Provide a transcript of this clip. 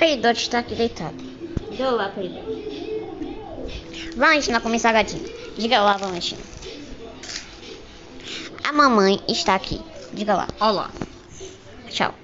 Peridot está aqui deitado. Diga lá, Peridot. Valentina começar gatinho. Diga lá, Valentina. A mamãe está aqui. Diga lá. Olá. Tchau.